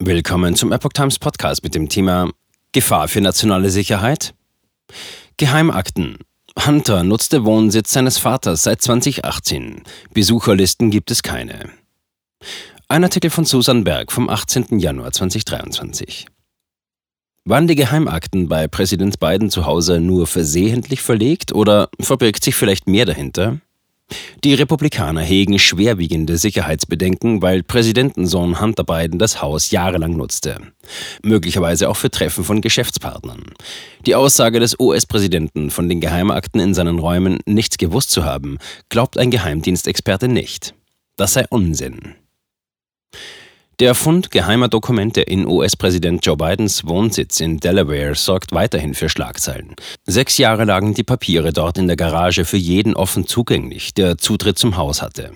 Willkommen zum Epoch Times Podcast mit dem Thema Gefahr für nationale Sicherheit. Geheimakten. Hunter nutzte Wohnsitz seines Vaters seit 2018. Besucherlisten gibt es keine. Ein Artikel von Susan Berg vom 18. Januar 2023. Waren die Geheimakten bei Präsident Biden zu Hause nur versehentlich verlegt oder verbirgt sich vielleicht mehr dahinter? Die Republikaner hegen schwerwiegende Sicherheitsbedenken, weil Präsidentensohn Hunter Biden das Haus jahrelang nutzte. Möglicherweise auch für Treffen von Geschäftspartnern. Die Aussage des US-Präsidenten, von den Geheimakten in seinen Räumen nichts gewusst zu haben, glaubt ein Geheimdienstexperte nicht. Das sei Unsinn. Der Fund geheimer Dokumente in US-Präsident Joe Bidens Wohnsitz in Delaware sorgt weiterhin für Schlagzeilen. Sechs Jahre lagen die Papiere dort in der Garage für jeden offen zugänglich, der Zutritt zum Haus hatte.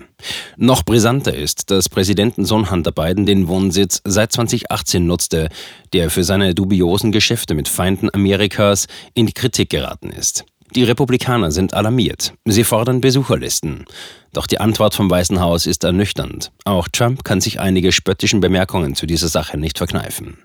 Noch brisanter ist, dass Präsidentensohn Hunter Biden den Wohnsitz seit 2018 nutzte, der für seine dubiosen Geschäfte mit Feinden Amerikas in die Kritik geraten ist. Die Republikaner sind alarmiert. Sie fordern Besucherlisten. Doch die Antwort vom Weißen Haus ist ernüchternd. Auch Trump kann sich einige spöttischen Bemerkungen zu dieser Sache nicht verkneifen.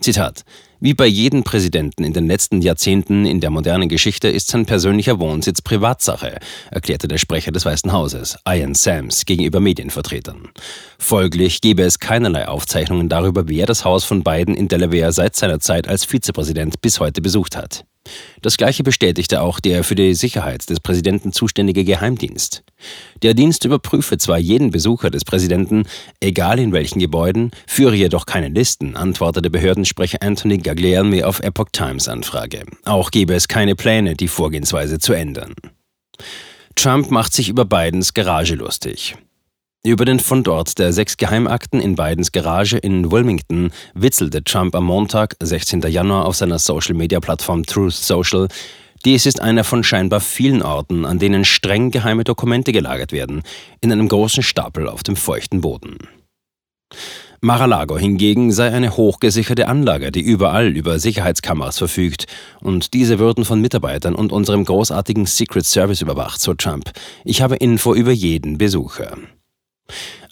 Zitat. Wie bei jedem Präsidenten in den letzten Jahrzehnten in der modernen Geschichte ist sein persönlicher Wohnsitz Privatsache, erklärte der Sprecher des Weißen Hauses, Ian Sams, gegenüber Medienvertretern. Folglich gebe es keinerlei Aufzeichnungen darüber, wer das Haus von Biden in Delaware seit seiner Zeit als Vizepräsident bis heute besucht hat. Das gleiche bestätigte auch der für die Sicherheit des Präsidenten zuständige Geheimdienst. Der Dienst überprüfe zwar jeden Besucher des Präsidenten, egal in welchen Gebäuden, führe jedoch keine Listen, antwortete Behördensprecher Anthony Gagliarmi auf Epoch Times Anfrage. Auch gebe es keine Pläne, die Vorgehensweise zu ändern. Trump macht sich über Bidens Garage lustig. Über den Fundort der sechs Geheimakten in Bidens Garage in Wilmington witzelte Trump am Montag, 16. Januar, auf seiner Social-Media-Plattform Truth Social. Dies ist einer von scheinbar vielen Orten, an denen streng geheime Dokumente gelagert werden, in einem großen Stapel auf dem feuchten Boden. Mar-a-Lago hingegen sei eine hochgesicherte Anlage, die überall über Sicherheitskameras verfügt, und diese würden von Mitarbeitern und unserem großartigen Secret Service überwacht, so Trump. Ich habe Info über jeden Besucher.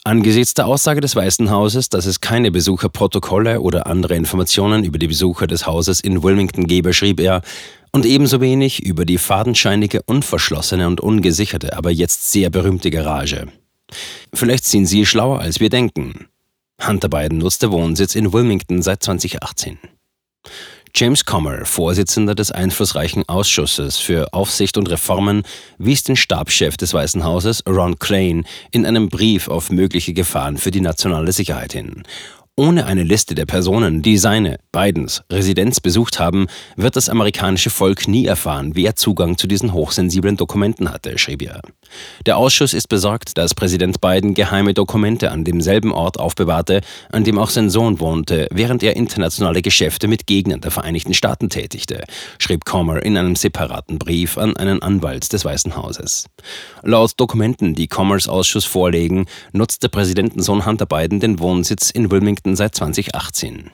Angesichts der Aussage des Weißen Hauses, dass es keine Besucherprotokolle oder andere Informationen über die Besucher des Hauses in Wilmington gebe, schrieb er, und ebenso wenig über die fadenscheinige, unverschlossene und ungesicherte, aber jetzt sehr berühmte Garage. Vielleicht sind Sie schlauer, als wir denken. Hunter Biden nutzte Wohnsitz in Wilmington seit 2018. James Comer, Vorsitzender des einflussreichen Ausschusses für Aufsicht und Reformen, wies den Stabschef des Weißen Hauses, Ron Klain, in einem Brief auf mögliche Gefahren für die nationale Sicherheit hin. Ohne eine Liste der Personen, die seine, Bidens, Residenz besucht haben, wird das amerikanische Volk nie erfahren, wer Zugang zu diesen hochsensiblen Dokumenten hatte, schrieb er. Der Ausschuss ist besorgt, dass Präsident Biden geheime Dokumente an demselben Ort aufbewahrte, an dem auch sein Sohn wohnte, während er internationale Geschäfte mit Gegnern der Vereinigten Staaten tätigte, schrieb Comer in einem separaten Brief an einen Anwalt des Weißen Hauses. Laut Dokumenten, die Comers Ausschuss vorlegen, nutzte Präsidentensohn Hunter Biden den Wohnsitz in Wilmington Projekten seit 2018.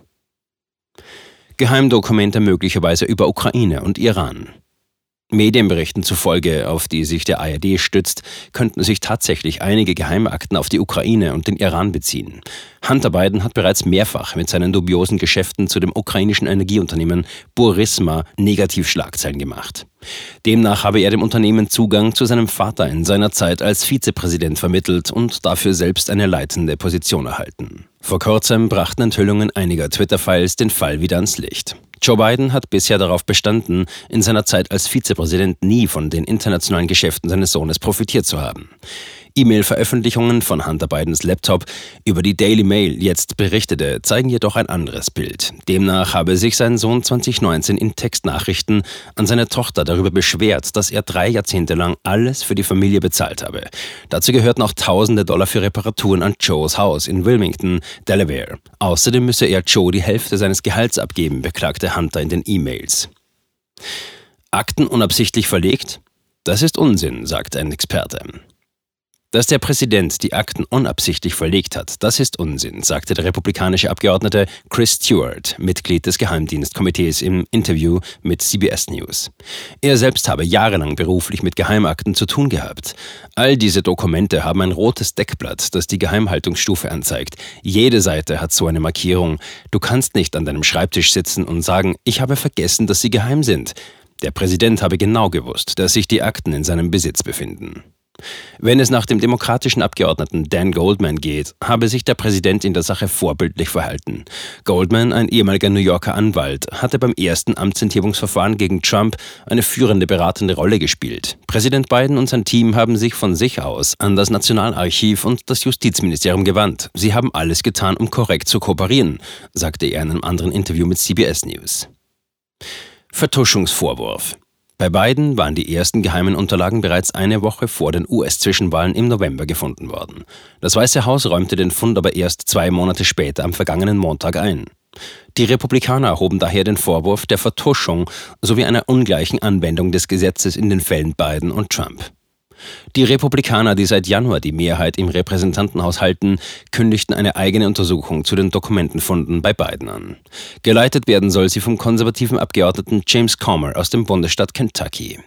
Geheimdokumente möglicherweise über Ukraine und Iran. Medienberichten zufolge, auf die sich der ARD stützt, könnten sich tatsächlich einige Geheimakten auf die Ukraine und den Iran beziehen. Hunter Biden hat bereits mehrfach mit seinen dubiosen Geschäften zu dem ukrainischen Energieunternehmen Burisma negativ Schlagzeilen gemacht. Demnach habe er dem Unternehmen Zugang zu seinem Vater in seiner Zeit als Vizepräsident vermittelt und dafür selbst eine leitende Position erhalten. Vor kurzem brachten Enthüllungen einiger Twitter-Files den Fall wieder ans Licht. Joe Biden hat bisher darauf bestanden, in seiner Zeit als Vizepräsident nie von den internationalen Geschäften seines Sohnes profitiert zu haben. E-Mail-Veröffentlichungen von Hunter Bidens Laptop über die Daily Mail jetzt berichtete, zeigen jedoch ein anderes Bild. Demnach habe sich sein Sohn 2019 in Textnachrichten an seine Tochter darüber beschwert, dass er drei Jahrzehnte lang alles für die Familie bezahlt habe. Dazu gehörten auch tausende Dollar für Reparaturen an Joes Haus in Wilmington, Delaware. Außerdem müsse er Joe die Hälfte seines Gehalts abgeben, beklagte Hunter in den E-Mails. Akten unabsichtlich verlegt? Das ist Unsinn, sagt ein Experte. Dass der Präsident die Akten unabsichtlich verlegt hat, das ist Unsinn, sagte der republikanische Abgeordnete Chris Stewart, Mitglied des Geheimdienstkomitees im Interview mit CBS News. Er selbst habe jahrelang beruflich mit Geheimakten zu tun gehabt. All diese Dokumente haben ein rotes Deckblatt, das die Geheimhaltungsstufe anzeigt. Jede Seite hat so eine Markierung. Du kannst nicht an deinem Schreibtisch sitzen und sagen, ich habe vergessen, dass sie geheim sind. Der Präsident habe genau gewusst, dass sich die Akten in seinem Besitz befinden. Wenn es nach dem demokratischen Abgeordneten Dan Goldman geht, habe sich der Präsident in der Sache vorbildlich verhalten. Goldman, ein ehemaliger New Yorker Anwalt, hatte beim ersten Amtsenthebungsverfahren gegen Trump eine führende beratende Rolle gespielt. Präsident Biden und sein Team haben sich von sich aus an das Nationalarchiv und das Justizministerium gewandt. Sie haben alles getan, um korrekt zu kooperieren, sagte er in einem anderen Interview mit CBS News. Vertuschungsvorwurf. Bei beiden waren die ersten geheimen Unterlagen bereits eine Woche vor den US-Zwischenwahlen im November gefunden worden. Das Weiße Haus räumte den Fund aber erst zwei Monate später am vergangenen Montag ein. Die Republikaner erhoben daher den Vorwurf der Vertuschung sowie einer ungleichen Anwendung des Gesetzes in den Fällen Biden und Trump. Die Republikaner, die seit Januar die Mehrheit im Repräsentantenhaus halten, kündigten eine eigene Untersuchung zu den Dokumentenfunden bei Biden an. Geleitet werden soll sie vom konservativen Abgeordneten James Comer aus dem Bundesstaat Kentucky.